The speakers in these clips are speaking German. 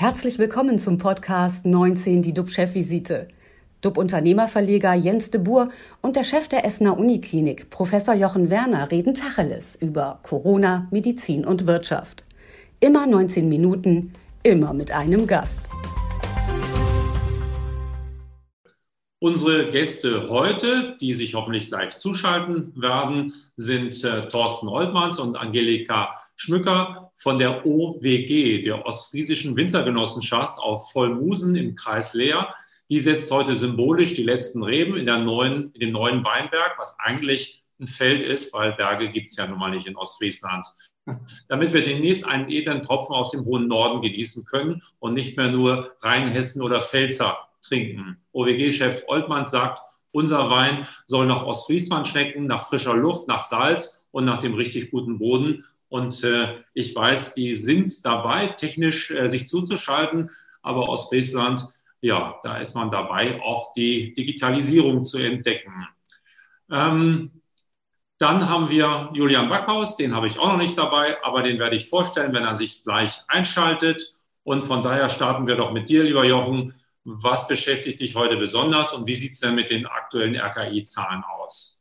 Herzlich willkommen zum Podcast 19, die DUB-Chefvisite. DUB-Unternehmerverleger Jens de Boer und der Chef der Essener Uniklinik, Professor Jochen Werner, reden Tacheles über Corona, Medizin und Wirtschaft. Immer 19 Minuten, immer mit einem Gast. Unsere Gäste heute, die sich hoffentlich gleich zuschalten werden, sind äh, Thorsten Oltmanns und Angelika Schmücker von der OWG, der Ostfriesischen Winzergenossenschaft auf Vollmusen im Kreis Leer. Die setzt heute symbolisch die letzten Reben in, der neuen, in dem neuen Weinberg, was eigentlich ein Feld ist, weil Berge gibt es ja nun mal nicht in Ostfriesland. Damit wir demnächst einen edlen Tropfen aus dem hohen Norden genießen können und nicht mehr nur Rheinhessen oder Pfälzer trinken. OWG-Chef Oltmann sagt, unser Wein soll nach Ostfriesland schmecken, nach frischer Luft, nach Salz und nach dem richtig guten Boden. Und äh, ich weiß, die sind dabei, technisch äh, sich zuzuschalten. Aber aus Friesland, ja, da ist man dabei, auch die Digitalisierung zu entdecken. Ähm, dann haben wir Julian Backhaus, den habe ich auch noch nicht dabei, aber den werde ich vorstellen, wenn er sich gleich einschaltet. Und von daher starten wir doch mit dir, lieber Jochen. Was beschäftigt dich heute besonders und wie sieht es denn mit den aktuellen RKI-Zahlen aus?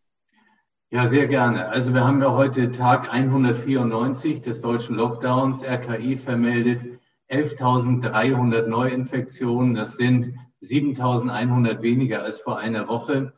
Ja, sehr gerne. Also wir haben ja heute Tag 194 des deutschen Lockdowns. RKI vermeldet 11.300 Neuinfektionen. Das sind 7.100 weniger als vor einer Woche.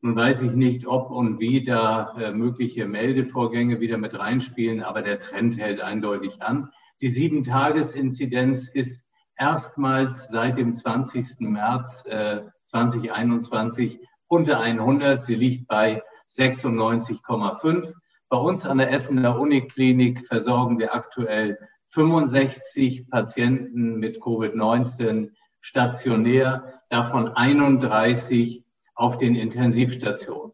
Nun weiß ich nicht, ob und wie da äh, mögliche Meldevorgänge wieder mit reinspielen, aber der Trend hält eindeutig an. Die Sieben-Tages-Inzidenz ist erstmals seit dem 20. März äh, 2021 unter 100. Sie liegt bei 96,5. Bei uns an der Essener Uniklinik versorgen wir aktuell 65 Patienten mit Covid-19 stationär, davon 31 auf den Intensivstationen.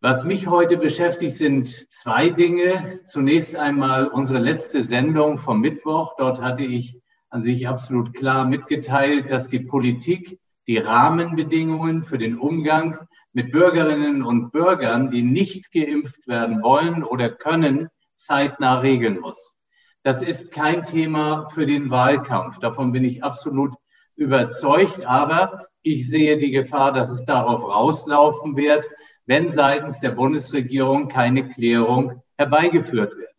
Was mich heute beschäftigt, sind zwei Dinge. Zunächst einmal unsere letzte Sendung vom Mittwoch. Dort hatte ich an sich absolut klar mitgeteilt, dass die Politik die Rahmenbedingungen für den Umgang mit Bürgerinnen und Bürgern, die nicht geimpft werden wollen oder können, zeitnah regeln muss. Das ist kein Thema für den Wahlkampf. Davon bin ich absolut überzeugt. Aber ich sehe die Gefahr, dass es darauf rauslaufen wird, wenn seitens der Bundesregierung keine Klärung herbeigeführt wird.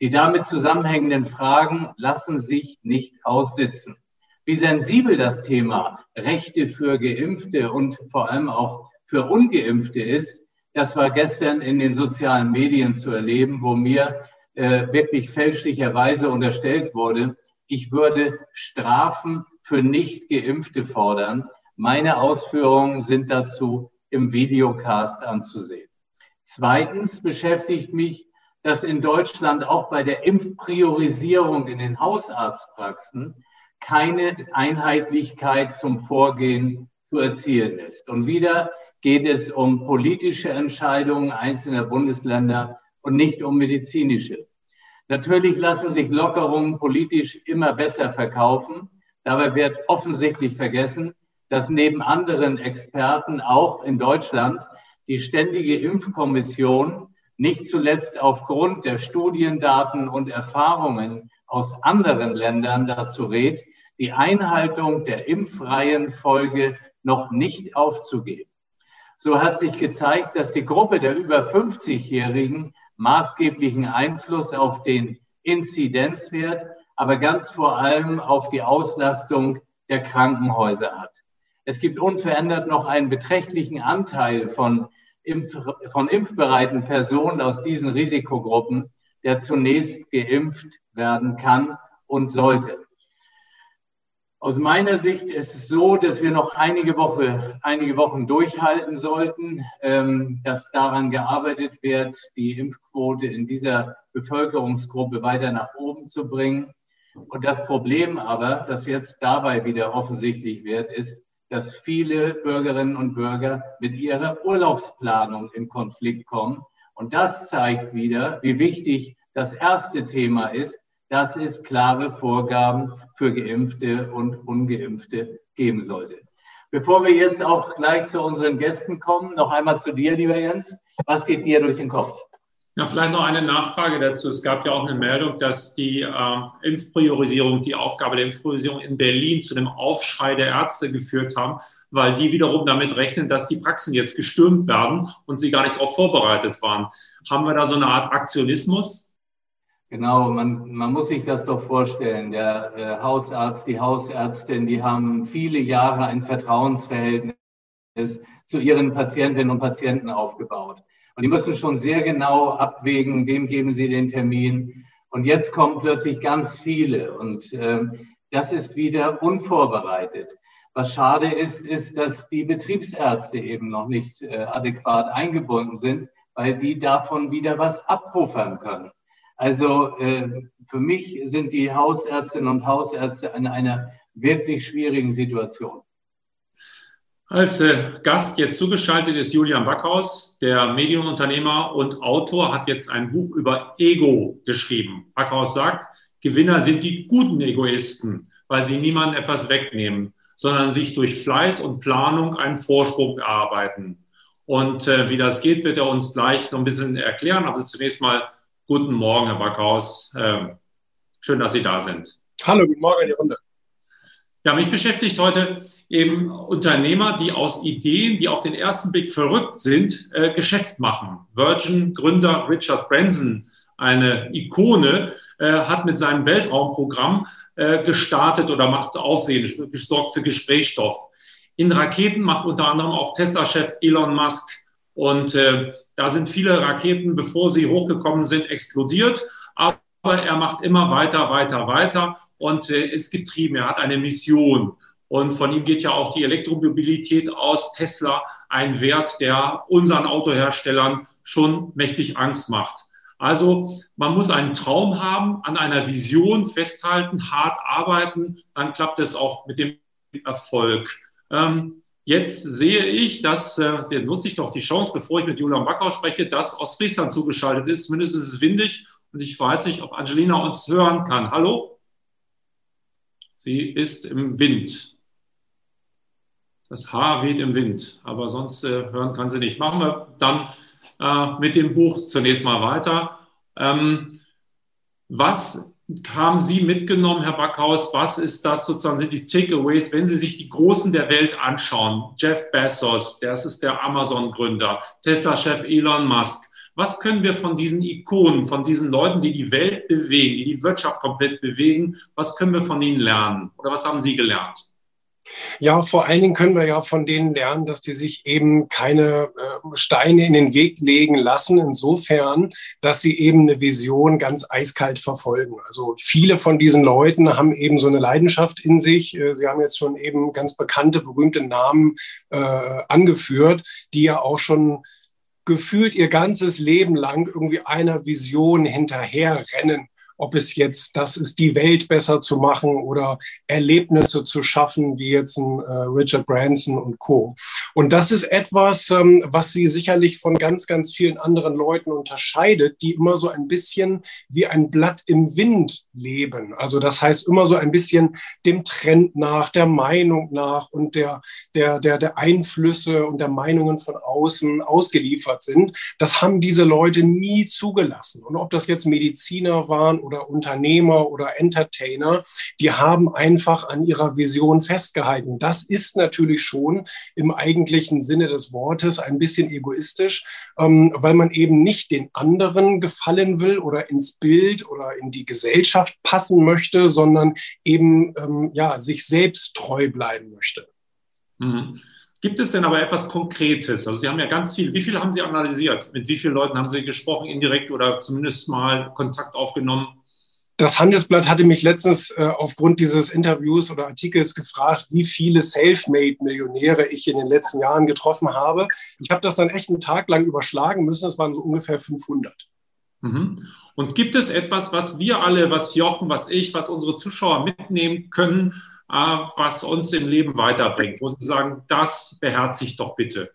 Die damit zusammenhängenden Fragen lassen sich nicht aussitzen. Wie sensibel das Thema Rechte für Geimpfte und vor allem auch für ungeimpfte ist, das war gestern in den sozialen Medien zu erleben, wo mir äh, wirklich fälschlicherweise unterstellt wurde, ich würde Strafen für nicht geimpfte fordern. Meine Ausführungen sind dazu im Videocast anzusehen. Zweitens beschäftigt mich, dass in Deutschland auch bei der Impfpriorisierung in den Hausarztpraxen keine Einheitlichkeit zum Vorgehen zu erzielen ist. Und wieder geht es um politische Entscheidungen einzelner Bundesländer und nicht um medizinische. Natürlich lassen sich Lockerungen politisch immer besser verkaufen. Dabei wird offensichtlich vergessen, dass neben anderen Experten auch in Deutschland die Ständige Impfkommission nicht zuletzt aufgrund der Studiendaten und Erfahrungen aus anderen Ländern dazu rät, die Einhaltung der Impfreihenfolge noch nicht aufzugeben. So hat sich gezeigt, dass die Gruppe der über 50-Jährigen maßgeblichen Einfluss auf den Inzidenzwert, aber ganz vor allem auf die Auslastung der Krankenhäuser hat. Es gibt unverändert noch einen beträchtlichen Anteil von, Impf von impfbereiten Personen aus diesen Risikogruppen, der zunächst geimpft werden kann und sollte. Aus meiner Sicht ist es so, dass wir noch einige, Woche, einige Wochen durchhalten sollten, ähm, dass daran gearbeitet wird, die Impfquote in dieser Bevölkerungsgruppe weiter nach oben zu bringen. Und das Problem aber, das jetzt dabei wieder offensichtlich wird, ist, dass viele Bürgerinnen und Bürger mit ihrer Urlaubsplanung in Konflikt kommen. Und das zeigt wieder, wie wichtig das erste Thema ist, dass es klare Vorgaben für Geimpfte und Ungeimpfte geben sollte. Bevor wir jetzt auch gleich zu unseren Gästen kommen, noch einmal zu dir, lieber Jens. Was geht dir durch den Kopf? Ja, vielleicht noch eine Nachfrage dazu. Es gab ja auch eine Meldung, dass die äh, Impfpriorisierung, die Aufgabe der Impfpriorisierung in Berlin zu einem Aufschrei der Ärzte geführt haben, weil die wiederum damit rechnen, dass die Praxen jetzt gestürmt werden und sie gar nicht darauf vorbereitet waren. Haben wir da so eine Art Aktionismus? Genau, man, man muss sich das doch vorstellen. Der äh, Hausarzt, die Hausärztin, die haben viele Jahre ein Vertrauensverhältnis zu ihren Patientinnen und Patienten aufgebaut. Und die müssen schon sehr genau abwägen, wem geben sie den Termin. Und jetzt kommen plötzlich ganz viele. Und äh, das ist wieder unvorbereitet. Was schade ist, ist, dass die Betriebsärzte eben noch nicht äh, adäquat eingebunden sind, weil die davon wieder was abpuffern können. Also äh, für mich sind die Hausärztinnen und Hausärzte in einer wirklich schwierigen Situation. Als äh, Gast jetzt zugeschaltet ist Julian Backhaus, der Medienunternehmer und Autor, hat jetzt ein Buch über Ego geschrieben. Backhaus sagt, Gewinner sind die guten Egoisten, weil sie niemandem etwas wegnehmen, sondern sich durch Fleiß und Planung einen Vorsprung erarbeiten. Und äh, wie das geht, wird er uns gleich noch ein bisschen erklären. Also zunächst mal guten Morgen, Herr Backhaus. Äh, schön, dass Sie da sind. Hallo, guten Morgen in die Runde. Ja, mich beschäftigt heute eben Unternehmer, die aus Ideen, die auf den ersten Blick verrückt sind, äh, Geschäft machen. Virgin-Gründer Richard Branson, eine Ikone, äh, hat mit seinem Weltraumprogramm äh, gestartet oder macht Aufsehen, gesorgt für Gesprächsstoff. In Raketen macht unter anderem auch Tesla-Chef Elon Musk. Und äh, da sind viele Raketen, bevor sie hochgekommen sind, explodiert. Aber er macht immer weiter, weiter, weiter und äh, ist getrieben. Er hat eine Mission. Und von ihm geht ja auch die Elektromobilität aus. Tesla, ein Wert, der unseren Autoherstellern schon mächtig Angst macht. Also man muss einen Traum haben, an einer Vision festhalten, hart arbeiten, dann klappt es auch mit dem Erfolg. Ähm, jetzt sehe ich, dass, äh, der nutze ich doch die Chance, bevor ich mit Julian Backhaus spreche, dass Ostfriesland zugeschaltet ist. Zumindest ist es windig und ich weiß nicht, ob Angelina uns hören kann. Hallo? Sie ist im Wind. Das Haar weht im Wind, aber sonst äh, hören kann sie nicht. Machen wir dann äh, mit dem Buch zunächst mal weiter. Ähm, was haben Sie mitgenommen, Herr Backhaus? Was ist das sozusagen, sind die Takeaways, wenn Sie sich die Großen der Welt anschauen? Jeff Bezos, das ist der Amazon-Gründer, Tesla-Chef Elon Musk, was können wir von diesen Ikonen, von diesen Leuten, die die Welt bewegen, die die Wirtschaft komplett bewegen, was können wir von ihnen lernen? Oder was haben Sie gelernt? Ja, vor allen Dingen können wir ja von denen lernen, dass die sich eben keine äh, Steine in den Weg legen lassen, insofern, dass sie eben eine Vision ganz eiskalt verfolgen. Also viele von diesen Leuten haben eben so eine Leidenschaft in sich. Äh, sie haben jetzt schon eben ganz bekannte, berühmte Namen äh, angeführt, die ja auch schon gefühlt ihr ganzes Leben lang irgendwie einer Vision hinterherrennen ob es jetzt das ist, die Welt besser zu machen oder Erlebnisse zu schaffen, wie jetzt ein äh, Richard Branson und Co. Und das ist etwas, ähm, was sie sicherlich von ganz, ganz vielen anderen Leuten unterscheidet, die immer so ein bisschen wie ein Blatt im Wind leben. Also das heißt immer so ein bisschen dem Trend nach, der Meinung nach und der, der, der, der Einflüsse und der Meinungen von außen ausgeliefert sind. Das haben diese Leute nie zugelassen. Und ob das jetzt Mediziner waren oder Unternehmer oder Entertainer, die haben einfach an ihrer Vision festgehalten. Das ist natürlich schon im eigentlichen Sinne des Wortes ein bisschen egoistisch, ähm, weil man eben nicht den anderen gefallen will oder ins Bild oder in die Gesellschaft passen möchte, sondern eben ähm, ja, sich selbst treu bleiben möchte. Mhm. Gibt es denn aber etwas Konkretes? Also Sie haben ja ganz viel. Wie viel haben Sie analysiert? Mit wie vielen Leuten haben Sie gesprochen, indirekt oder zumindest mal Kontakt aufgenommen? Das Handelsblatt hatte mich letztens äh, aufgrund dieses Interviews oder Artikels gefragt, wie viele Selfmade-Millionäre ich in den letzten Jahren getroffen habe. Ich habe das dann echt einen Tag lang überschlagen müssen. Es waren so ungefähr 500. Mhm. Und gibt es etwas, was wir alle, was Jochen, was ich, was unsere Zuschauer mitnehmen können, was uns im Leben weiterbringt, wo Sie sagen, das beherzigt doch bitte?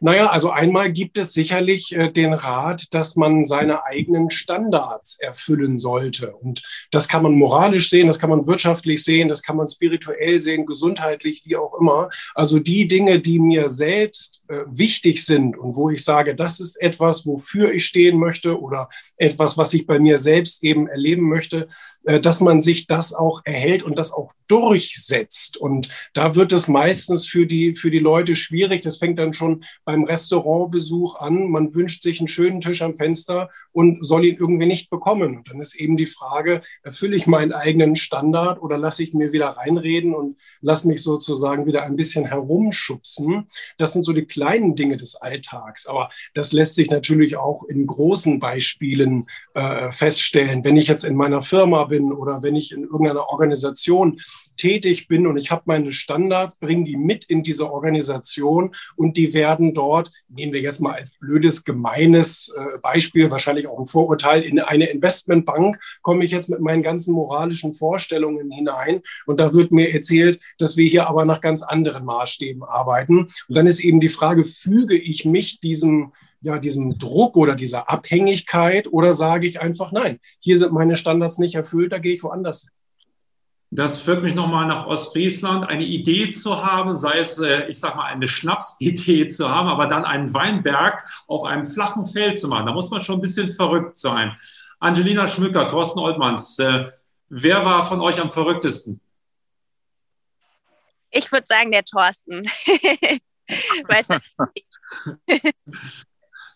Naja, also einmal gibt es sicherlich äh, den Rat, dass man seine eigenen Standards erfüllen sollte. Und das kann man moralisch sehen, das kann man wirtschaftlich sehen, das kann man spirituell sehen, gesundheitlich, wie auch immer. Also die Dinge, die mir selbst äh, wichtig sind und wo ich sage, das ist etwas, wofür ich stehen möchte oder etwas, was ich bei mir selbst eben erleben möchte, äh, dass man sich das auch erhält und das auch durchsetzt. Und da wird es meistens für die, für die Leute schwierig. Das fängt dann schon beim Restaurantbesuch an. Man wünscht sich einen schönen Tisch am Fenster und soll ihn irgendwie nicht bekommen. Und dann ist eben die Frage, erfülle ich meinen eigenen Standard oder lasse ich mir wieder reinreden und lasse mich sozusagen wieder ein bisschen herumschubsen. Das sind so die kleinen Dinge des Alltags. Aber das lässt sich natürlich auch in großen Beispielen äh, feststellen. Wenn ich jetzt in meiner Firma bin oder wenn ich in irgendeiner Organisation tätig bin und ich habe meine Standards, bringe die mit in diese Organisation und die werden dort, nehmen wir jetzt mal als blödes, gemeines äh, Beispiel, wahrscheinlich auch ein Vorurteil, in eine Investmentbank komme ich jetzt mit meinen ganzen moralischen Vorstellungen hinein. Und da wird mir erzählt, dass wir hier aber nach ganz anderen Maßstäben arbeiten. Und dann ist eben die Frage, füge ich mich diesem ja, diesem Druck oder dieser Abhängigkeit oder sage ich einfach, nein, hier sind meine Standards nicht erfüllt, da gehe ich woanders das führt mich nochmal nach Ostfriesland, eine Idee zu haben, sei es, äh, ich sag mal, eine Schnapsidee zu haben, aber dann einen Weinberg auf einem flachen Feld zu machen. Da muss man schon ein bisschen verrückt sein. Angelina Schmücker, Thorsten Oltmanns, äh, wer war von euch am verrücktesten? Ich würde sagen, der Thorsten. weißt du,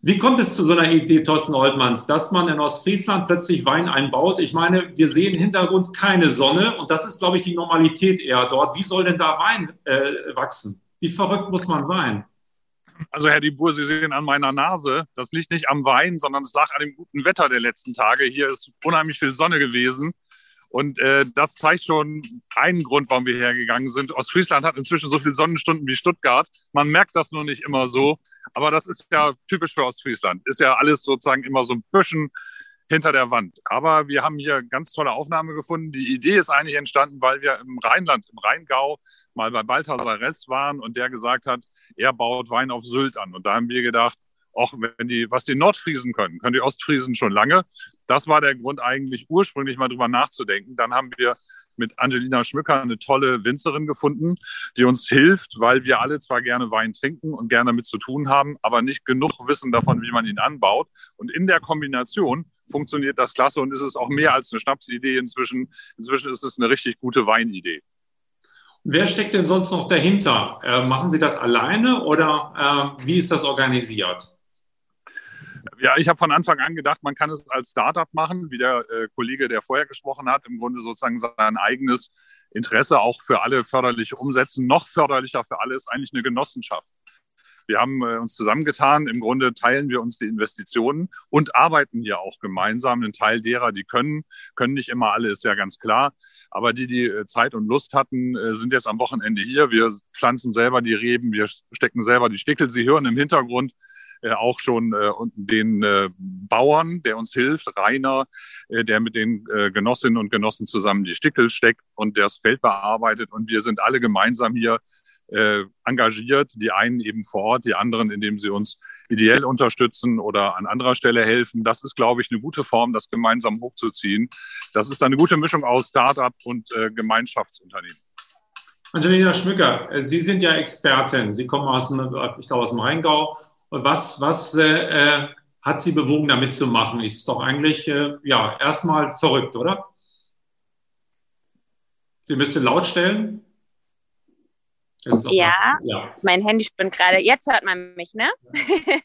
Wie kommt es zu so einer Idee, Thorsten Oltmanns, dass man in Ostfriesland plötzlich Wein einbaut? Ich meine, wir sehen im Hintergrund keine Sonne und das ist, glaube ich, die Normalität eher dort. Wie soll denn da Wein äh, wachsen? Wie verrückt muss man sein? Also Herr Dibur, Sie sehen an meiner Nase, das liegt nicht am Wein, sondern es lag an dem guten Wetter der letzten Tage. Hier ist unheimlich viel Sonne gewesen. Und äh, das zeigt schon einen Grund, warum wir hergegangen sind. Ostfriesland hat inzwischen so viele Sonnenstunden wie Stuttgart. Man merkt das nur nicht immer so. Aber das ist ja typisch für Ostfriesland. Ist ja alles sozusagen immer so ein bisschen hinter der Wand. Aber wir haben hier ganz tolle Aufnahme gefunden. Die Idee ist eigentlich entstanden, weil wir im Rheinland, im Rheingau, mal bei Balthasar Rest waren und der gesagt hat, er baut Wein auf Sylt an. Und da haben wir gedacht, auch wenn die, was die Nordfriesen können, können die Ostfriesen schon lange. Das war der Grund eigentlich ursprünglich mal drüber nachzudenken. Dann haben wir mit Angelina Schmücker eine tolle Winzerin gefunden, die uns hilft, weil wir alle zwar gerne Wein trinken und gerne damit zu tun haben, aber nicht genug wissen davon, wie man ihn anbaut. Und in der Kombination funktioniert das klasse und ist es auch mehr als eine Schnapsidee inzwischen. Inzwischen ist es eine richtig gute Weinidee. Wer steckt denn sonst noch dahinter? Äh, machen Sie das alleine oder äh, wie ist das organisiert? Ja, ich habe von Anfang an gedacht, man kann es als Startup machen, wie der äh, Kollege, der vorher gesprochen hat, im Grunde sozusagen sein eigenes Interesse auch für alle förderlich umsetzen. Noch förderlicher für alle ist eigentlich eine Genossenschaft. Wir haben äh, uns zusammengetan. Im Grunde teilen wir uns die Investitionen und arbeiten hier auch gemeinsam. Ein Teil derer, die können, können nicht immer alle, ist ja ganz klar. Aber die, die äh, Zeit und Lust hatten, äh, sind jetzt am Wochenende hier. Wir pflanzen selber die Reben, wir stecken selber die Stickel. Sie hören im Hintergrund auch schon äh, den äh, Bauern, der uns hilft, Rainer, äh, der mit den äh, Genossinnen und Genossen zusammen die Stickel steckt und das Feld bearbeitet. Und wir sind alle gemeinsam hier äh, engagiert, die einen eben vor Ort, die anderen, indem sie uns ideell unterstützen oder an anderer Stelle helfen. Das ist, glaube ich, eine gute Form, das gemeinsam hochzuziehen. Das ist eine gute Mischung aus Start-up und äh, Gemeinschaftsunternehmen. Angelina Schmücker, Sie sind ja Expertin. Sie kommen aus ich glaube, aus dem Rheingau was, was äh, äh, hat Sie bewogen, da mitzumachen? Ist doch eigentlich äh, ja erstmal verrückt, oder? Sie müsste laut stellen. Ja, ja, mein Handy spinnt gerade. Jetzt hört man mich, ne?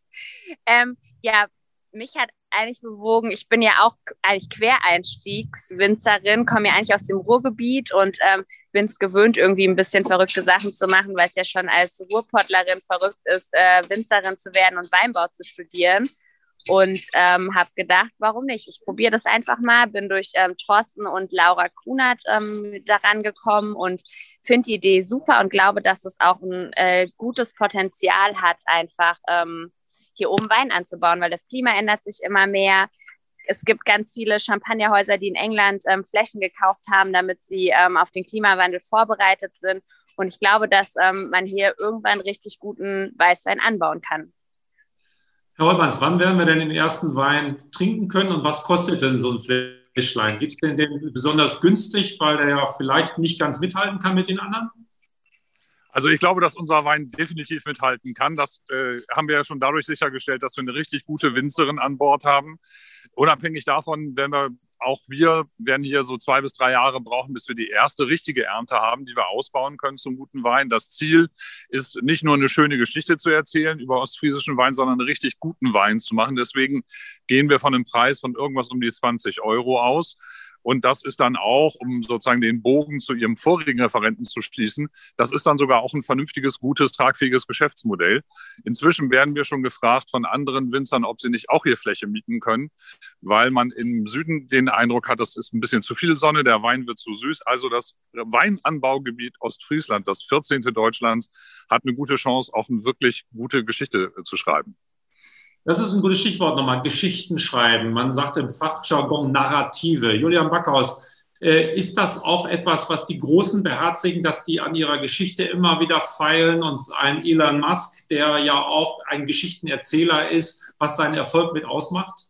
ähm, ja, mich hat eigentlich bewogen, ich bin ja auch eigentlich Quereinstiegswinzerin, komme ja eigentlich aus dem Ruhrgebiet und ähm, bin es gewöhnt, irgendwie ein bisschen verrückte Sachen zu machen, weil es ja schon als Ruhrpottlerin verrückt ist, äh, Winzerin zu werden und Weinbau zu studieren. Und ähm, habe gedacht, warum nicht? Ich probiere das einfach mal. Bin durch ähm, Thorsten und Laura Kunert ähm, daran gekommen und finde die Idee super und glaube, dass es auch ein äh, gutes Potenzial hat, einfach ähm, hier oben Wein anzubauen, weil das Klima ändert sich immer mehr. es gibt ganz viele Champagnerhäuser, die in England ähm, Flächen gekauft haben, damit sie ähm, auf den Klimawandel vorbereitet sind. Und ich glaube, dass ähm, man hier irgendwann richtig guten Weißwein anbauen kann. Herr Holmanns, wann werden wir denn den ersten Wein trinken können und was kostet denn so ein Fläschlein? Gibt es denn den besonders günstig, weil der ja vielleicht nicht ganz mithalten kann mit den anderen? Also ich glaube, dass unser Wein definitiv mithalten kann. Das äh, haben wir ja schon dadurch sichergestellt, dass wir eine richtig gute Winzerin an Bord haben. Unabhängig davon, wenn wir auch wir werden hier so zwei bis drei Jahre brauchen, bis wir die erste richtige Ernte haben, die wir ausbauen können zum guten Wein. Das Ziel ist nicht nur eine schöne Geschichte zu erzählen über ostfriesischen Wein, sondern einen richtig guten Wein zu machen. Deswegen gehen wir von einem Preis von irgendwas um die 20 Euro aus. Und das ist dann auch, um sozusagen den Bogen zu Ihrem vorigen Referenten zu schließen, das ist dann sogar auch ein vernünftiges, gutes, tragfähiges Geschäftsmodell. Inzwischen werden wir schon gefragt von anderen Winzern, ob sie nicht auch hier Fläche mieten können, weil man im Süden den Eindruck hat, das ist ein bisschen zu viel Sonne, der Wein wird zu süß. Also das Weinanbaugebiet Ostfriesland, das 14. Deutschlands, hat eine gute Chance, auch eine wirklich gute Geschichte zu schreiben. Das ist ein gutes Stichwort nochmal, Geschichten schreiben. Man sagt im Fachjargon Narrative. Julian Backhaus, äh, ist das auch etwas, was die Großen beherzigen, dass die an ihrer Geschichte immer wieder feilen und ein Elon Musk, der ja auch ein Geschichtenerzähler ist, was seinen Erfolg mit ausmacht?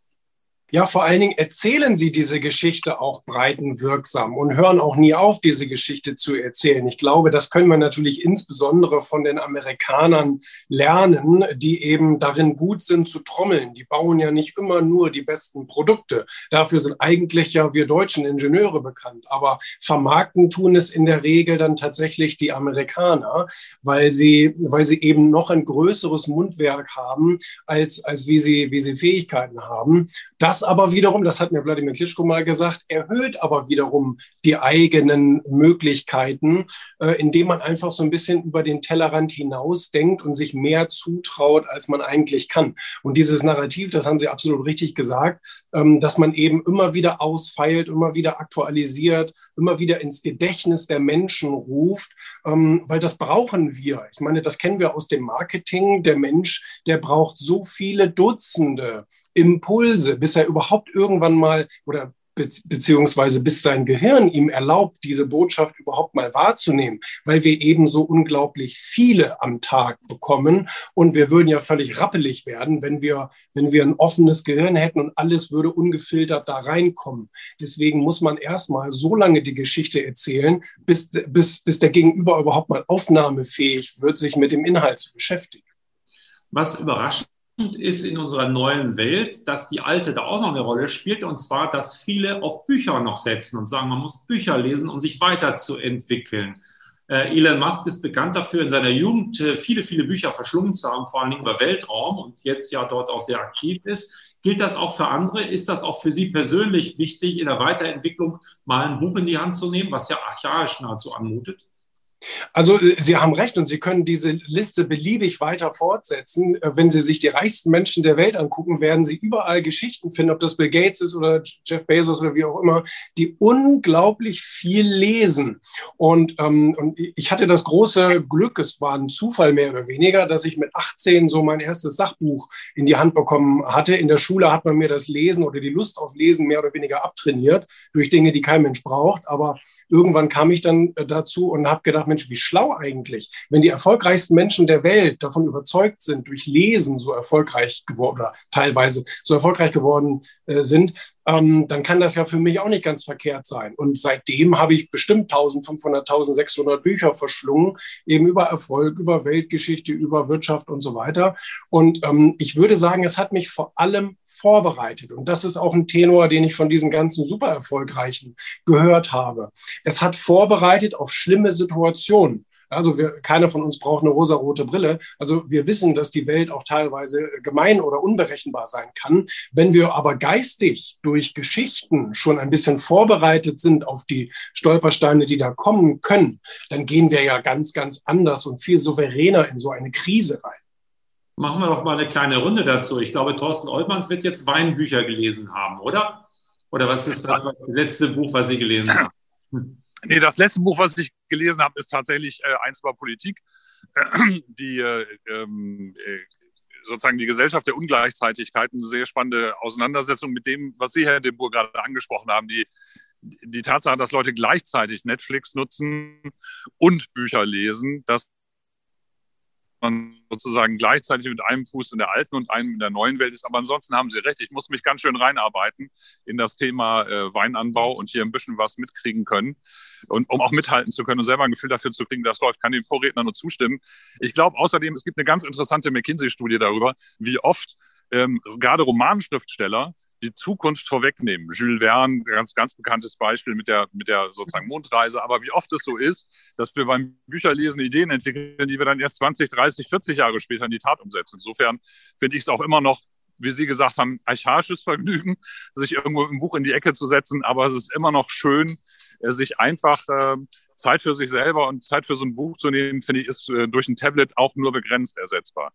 Ja, vor allen Dingen erzählen sie diese Geschichte auch breitenwirksam und hören auch nie auf, diese Geschichte zu erzählen. Ich glaube, das können wir natürlich insbesondere von den Amerikanern lernen, die eben darin gut sind zu trommeln. Die bauen ja nicht immer nur die besten Produkte. Dafür sind eigentlich ja wir deutschen Ingenieure bekannt. Aber vermarkten tun es in der Regel dann tatsächlich die Amerikaner, weil sie, weil sie eben noch ein größeres Mundwerk haben, als, als wie sie, wie sie Fähigkeiten haben. Das aber wiederum, das hat mir Wladimir Klitschko mal gesagt, erhöht aber wiederum die eigenen Möglichkeiten, äh, indem man einfach so ein bisschen über den Tellerrand hinaus denkt und sich mehr zutraut, als man eigentlich kann. Und dieses Narrativ, das haben Sie absolut richtig gesagt, ähm, dass man eben immer wieder ausfeilt, immer wieder aktualisiert, immer wieder ins Gedächtnis der Menschen ruft, ähm, weil das brauchen wir. Ich meine, das kennen wir aus dem Marketing. Der Mensch, der braucht so viele Dutzende Impulse, bis er überhaupt irgendwann mal oder beziehungsweise bis sein Gehirn ihm erlaubt, diese Botschaft überhaupt mal wahrzunehmen, weil wir eben so unglaublich viele am Tag bekommen und wir würden ja völlig rappelig werden, wenn wir, wenn wir ein offenes Gehirn hätten und alles würde ungefiltert da reinkommen. Deswegen muss man erstmal so lange die Geschichte erzählen, bis, bis, bis der Gegenüber überhaupt mal aufnahmefähig wird, sich mit dem Inhalt zu beschäftigen. Was überrascht ist in unserer neuen Welt, dass die alte da auch noch eine Rolle spielt, und zwar, dass viele auf Bücher noch setzen und sagen, man muss Bücher lesen, um sich weiterzuentwickeln. Äh, Elon Musk ist bekannt dafür, in seiner Jugend äh, viele, viele Bücher verschlungen zu haben, vor allem über Weltraum und jetzt ja dort auch sehr aktiv ist. Gilt das auch für andere? Ist das auch für Sie persönlich wichtig, in der Weiterentwicklung mal ein Buch in die Hand zu nehmen, was ja archaisch nahezu anmutet? Also äh, Sie haben recht und Sie können diese Liste beliebig weiter fortsetzen. Äh, wenn Sie sich die reichsten Menschen der Welt angucken, werden Sie überall Geschichten finden, ob das Bill Gates ist oder Jeff Bezos oder wie auch immer, die unglaublich viel lesen. Und, ähm, und ich hatte das große Glück, es war ein Zufall mehr oder weniger, dass ich mit 18 so mein erstes Sachbuch in die Hand bekommen hatte. In der Schule hat man mir das Lesen oder die Lust auf Lesen mehr oder weniger abtrainiert durch Dinge, die kein Mensch braucht. Aber irgendwann kam ich dann äh, dazu und habe gedacht, Mensch, wie schlau eigentlich. Wenn die erfolgreichsten Menschen der Welt davon überzeugt sind, durch Lesen so erfolgreich geworden oder teilweise so erfolgreich geworden äh, sind, ähm, dann kann das ja für mich auch nicht ganz verkehrt sein. Und seitdem habe ich bestimmt 1500, 1600 Bücher verschlungen, eben über Erfolg, über Weltgeschichte, über Wirtschaft und so weiter. Und ähm, ich würde sagen, es hat mich vor allem vorbereitet. Und das ist auch ein Tenor, den ich von diesen ganzen super erfolgreichen gehört habe. Es hat vorbereitet auf schlimme Situationen. Also wir, keiner von uns braucht eine rosarote Brille. Also wir wissen, dass die Welt auch teilweise gemein oder unberechenbar sein kann. Wenn wir aber geistig durch Geschichten schon ein bisschen vorbereitet sind auf die Stolpersteine, die da kommen können, dann gehen wir ja ganz, ganz anders und viel souveräner in so eine Krise rein. Machen wir doch mal eine kleine Runde dazu. Ich glaube, Thorsten Oltmanns wird jetzt Weinbücher gelesen haben, oder? Oder was ist das, das letzte Buch, was Sie gelesen haben? Nee, das letzte Buch, was ich gelesen habe, ist tatsächlich äh, eins über Politik. die äh, ähm, äh, sozusagen die Gesellschaft der Ungleichzeitigkeit eine sehr spannende Auseinandersetzung mit dem, was Sie, Herr de Boer, gerade angesprochen haben, die, die Tatsache, dass Leute gleichzeitig Netflix nutzen und Bücher lesen, dass man sozusagen gleichzeitig mit einem Fuß in der alten und einem in der neuen Welt ist. Aber ansonsten haben Sie recht, ich muss mich ganz schön reinarbeiten in das Thema äh, Weinanbau und hier ein bisschen was mitkriegen können. Und um auch mithalten zu können und selber ein Gefühl dafür zu kriegen, das läuft, kann dem Vorredner nur zustimmen. Ich glaube außerdem, es gibt eine ganz interessante McKinsey-Studie darüber, wie oft ähm, gerade Romanschriftsteller die Zukunft vorwegnehmen. Jules Verne, ganz, ganz bekanntes Beispiel mit der, mit der sozusagen Mondreise. Aber wie oft es so ist, dass wir beim Bücherlesen Ideen entwickeln, die wir dann erst 20, 30, 40 Jahre später in die Tat umsetzen. Insofern finde ich es auch immer noch wie Sie gesagt haben, archaisches Vergnügen, sich irgendwo im Buch in die Ecke zu setzen. Aber es ist immer noch schön, äh, sich einfach äh, Zeit für sich selber und Zeit für so ein Buch zu nehmen, finde ich, ist äh, durch ein Tablet auch nur begrenzt ersetzbar.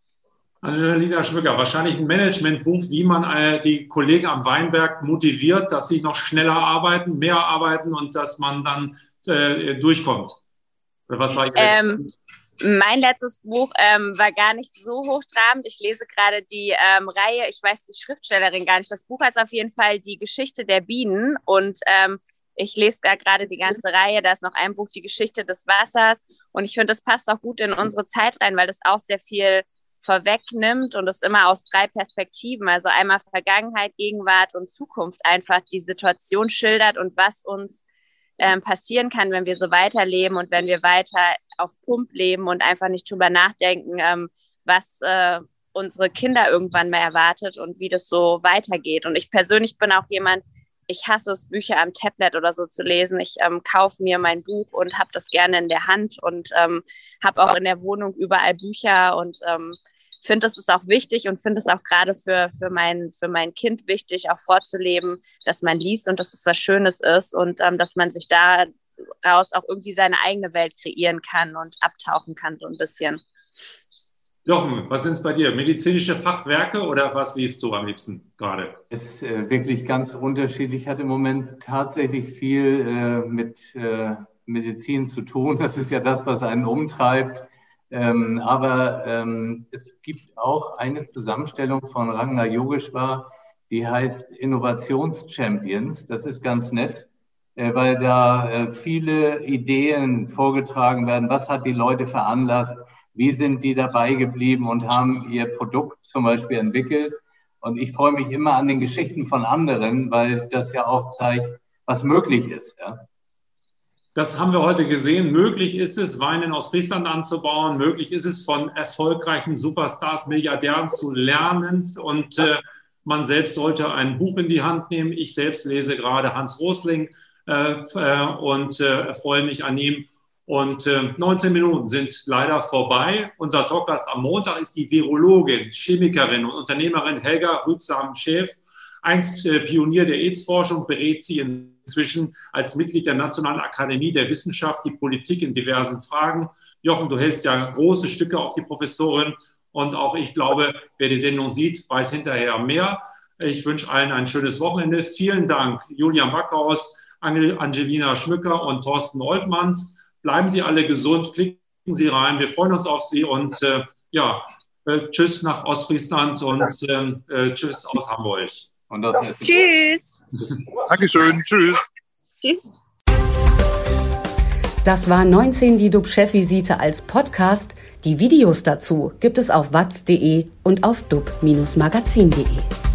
Angelina Schmücker, wahrscheinlich ein Managementbuch, wie man äh, die Kollegen am Weinberg motiviert, dass sie noch schneller arbeiten, mehr arbeiten und dass man dann äh, durchkommt. Oder was war ähm, mein letztes Buch ähm, war gar nicht so hochtrabend. Ich lese gerade die ähm, Reihe, ich weiß die Schriftstellerin gar nicht. Das Buch heißt auf jeden Fall Die Geschichte der Bienen und ähm, ich lese da gerade die ganze Reihe. Da ist noch ein Buch, Die Geschichte des Wassers. Und ich finde, das passt auch gut in unsere Zeit rein, weil das auch sehr viel vorwegnimmt und es immer aus drei Perspektiven, also einmal Vergangenheit, Gegenwart und Zukunft einfach die Situation schildert und was uns ähm, passieren kann, wenn wir so weiterleben und wenn wir weiter auf Pump leben und einfach nicht drüber nachdenken, ähm, was äh, unsere Kinder irgendwann mal erwartet und wie das so weitergeht. Und ich persönlich bin auch jemand, ich hasse es, Bücher am Tablet oder so zu lesen. Ich ähm, kaufe mir mein Buch und habe das gerne in der Hand und ähm, habe auch in der Wohnung überall Bücher und ähm, finde, das ist auch wichtig und finde es auch gerade für, für, mein, für mein Kind wichtig, auch vorzuleben, dass man liest und dass es was Schönes ist und ähm, dass man sich daraus auch irgendwie seine eigene Welt kreieren kann und abtauchen kann, so ein bisschen. Jochen, was sind es bei dir? Medizinische Fachwerke oder was liest du am liebsten gerade? Es ist äh, wirklich ganz unterschiedlich. Ich hatte im Moment tatsächlich viel äh, mit äh, Medizin zu tun. Das ist ja das, was einen umtreibt. Ähm, aber ähm, es gibt auch eine Zusammenstellung von Ragnar Yogeshwar, die heißt Innovationschampions. Das ist ganz nett, äh, weil da äh, viele Ideen vorgetragen werden. Was hat die Leute veranlasst? Wie sind die dabei geblieben und haben ihr Produkt zum Beispiel entwickelt? Und ich freue mich immer an den Geschichten von anderen, weil das ja auch zeigt, was möglich ist. Ja? Das haben wir heute gesehen. Möglich ist es, Wein in Ostfriesland anzubauen. Möglich ist es, von erfolgreichen Superstars, Milliardären zu lernen. Und äh, man selbst sollte ein Buch in die Hand nehmen. Ich selbst lese gerade Hans Rosling äh, äh und äh, freue mich an ihm. Und 19 äh, Minuten sind leider vorbei. Unser Talkgast am Montag ist die Virologin, Chemikerin und Unternehmerin Helga Rübsam-Schäf einst äh, Pionier der AIDS-Forschung, berät sie inzwischen als Mitglied der Nationalen Akademie der Wissenschaft die Politik in diversen Fragen. Jochen, du hältst ja große Stücke auf die Professorin und auch ich glaube, wer die Sendung sieht, weiß hinterher mehr. Ich wünsche allen ein schönes Wochenende. Vielen Dank, Julian Backhaus, Angelina Schmücker und Thorsten Oltmanns. Bleiben Sie alle gesund, klicken Sie rein. Wir freuen uns auf Sie und äh, ja, äh, tschüss nach Ostfriesland und ähm, äh, tschüss aus Hamburg. Und das heißt Tschüss. Dankeschön. Tschüss. Tschüss. Das war 19 die DUB-Chefvisite als Podcast. Die Videos dazu gibt es auf watz.de und auf dub-magazin.de.